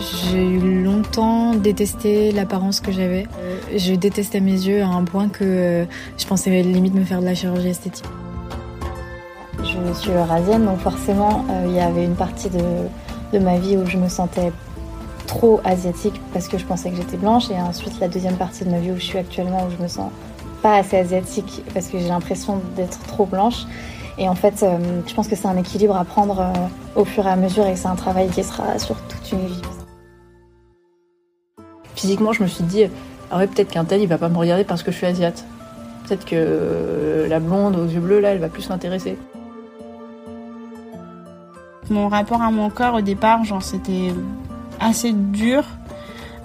J'ai eu longtemps détesté l'apparence que j'avais. Je détestais mes yeux à un point que je pensais limite me faire de la chirurgie esthétique. Je suis eurasienne, donc forcément, il y avait une partie de, de ma vie où je me sentais trop asiatique parce que je pensais que j'étais blanche et ensuite la deuxième partie de ma vie où je suis actuellement où je me sens pas assez asiatique parce que j'ai l'impression d'être trop blanche et en fait euh, je pense que c'est un équilibre à prendre euh, au fur et à mesure et c'est un travail qui sera sur toute une vie. Physiquement je me suis dit ah ouais peut-être qu'un tel il va pas me regarder parce que je suis asiate peut-être que euh, la blonde aux yeux bleus là elle va plus m'intéresser mon rapport à mon corps au départ genre c'était assez dur.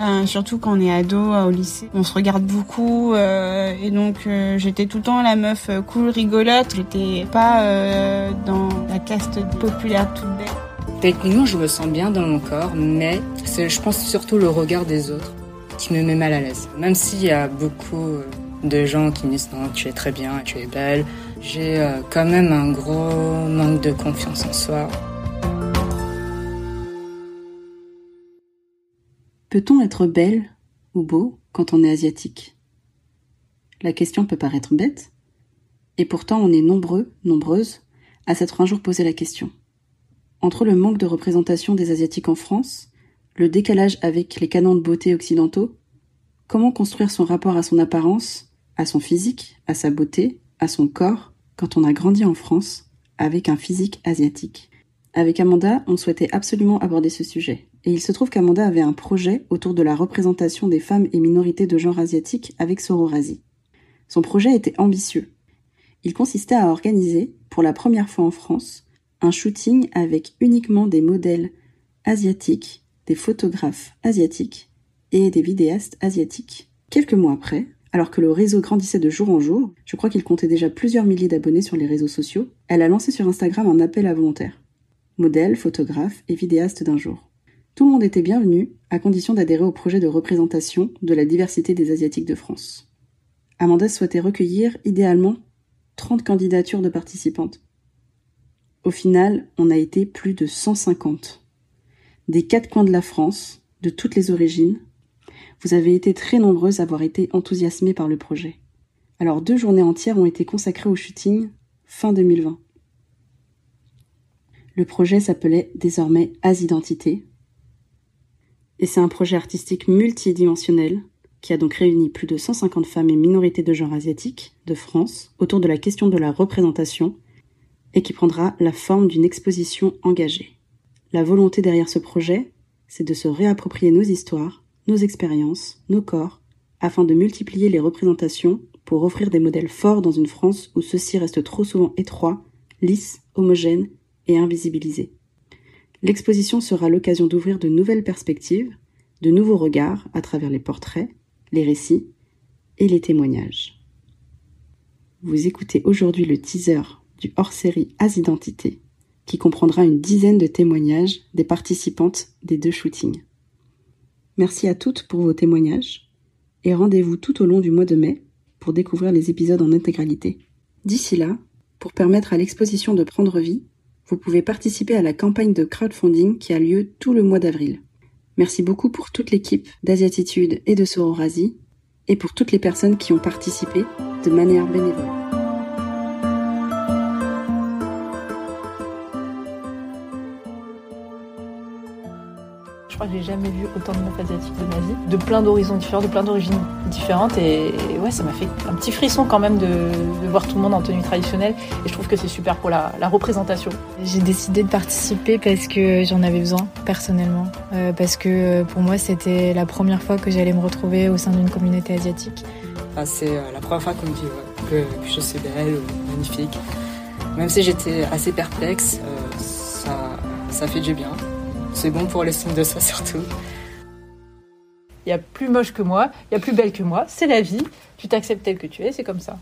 Euh, surtout quand on est ado euh, au lycée, on se regarde beaucoup euh, et donc j'étais tout le temps la meuf cool, rigolote. J'étais pas dans la caste populaire toute belle. Techniquement, je me sens bien dans mon corps, mais c'est, je pense surtout le regard des autres qui me met mal à l'aise. Même s'il y a beaucoup de gens qui me disent non, tu es très bien, tu es belle, j'ai quand même un gros manque de confiance en soi. Peut-on être belle ou beau quand on est asiatique? La question peut paraître bête, et pourtant on est nombreux, nombreuses, à s'être un jour posé la question. Entre le manque de représentation des Asiatiques en France, le décalage avec les canons de beauté occidentaux, comment construire son rapport à son apparence, à son physique, à sa beauté, à son corps, quand on a grandi en France, avec un physique asiatique Avec Amanda, on souhaitait absolument aborder ce sujet, et il se trouve qu'Amanda avait un projet autour de la représentation des femmes et minorités de genre asiatique avec Sororasi. Son projet était ambitieux. Il consistait à organiser, pour la première fois en France, un shooting avec uniquement des modèles asiatiques, des photographes asiatiques et des vidéastes asiatiques. Quelques mois après, alors que le réseau grandissait de jour en jour, je crois qu'il comptait déjà plusieurs milliers d'abonnés sur les réseaux sociaux, elle a lancé sur Instagram un appel à volontaires. Modèles, photographes et vidéastes d'un jour. Tout le monde était bienvenu, à condition d'adhérer au projet de représentation de la diversité des Asiatiques de France. Amanda souhaitait recueillir, idéalement, 30 candidatures de participantes. Au final, on a été plus de 150. Des quatre coins de la France, de toutes les origines. Vous avez été très nombreuses à avoir été enthousiasmées par le projet. Alors deux journées entières ont été consacrées au shooting fin 2020. Le projet s'appelait désormais As-Identité et c'est un projet artistique multidimensionnel qui a donc réuni plus de 150 femmes et minorités de genre asiatique de France autour de la question de la représentation et qui prendra la forme d'une exposition engagée. La volonté derrière ce projet, c'est de se réapproprier nos histoires, nos expériences, nos corps, afin de multiplier les représentations pour offrir des modèles forts dans une France où ceux-ci restent trop souvent étroits, lisses, homogènes et invisibilisés. L'exposition sera l'occasion d'ouvrir de nouvelles perspectives, de nouveaux regards à travers les portraits, les récits et les témoignages. Vous écoutez aujourd'hui le teaser du hors-série As Identité, qui comprendra une dizaine de témoignages des participantes des deux shootings. Merci à toutes pour vos témoignages et rendez-vous tout au long du mois de mai pour découvrir les épisodes en intégralité. D'ici là, pour permettre à l'exposition de prendre vie, vous pouvez participer à la campagne de crowdfunding qui a lieu tout le mois d'avril. Merci beaucoup pour toute l'équipe d'Asiatitude et de Sororasi et pour toutes les personnes qui ont participé de manière bénévole. Je crois que j'ai jamais vu autant de meufs asiatiques de ma vie, de plein d'horizons différents, de plein d'origines différentes. Et, ouais, ça m'a fait un petit frisson quand même de, voir tout le monde en tenue traditionnelle. Et je trouve que c'est super pour la, représentation. J'ai décidé de participer parce que j'en avais besoin personnellement. Euh, parce que euh, pour moi, c'était la première fois que j'allais me retrouver au sein d'une communauté asiatique. c'est euh, la première fois qu'on me dit que, je suis belle ou magnifique. Même si j'étais assez perplexe, ça, ça fait du bien. C'est bon pour l'estime de soi surtout. Il y a plus moche que moi, il y a plus belle que moi, c'est la vie. Tu t'acceptes tel que tu es, c'est comme ça.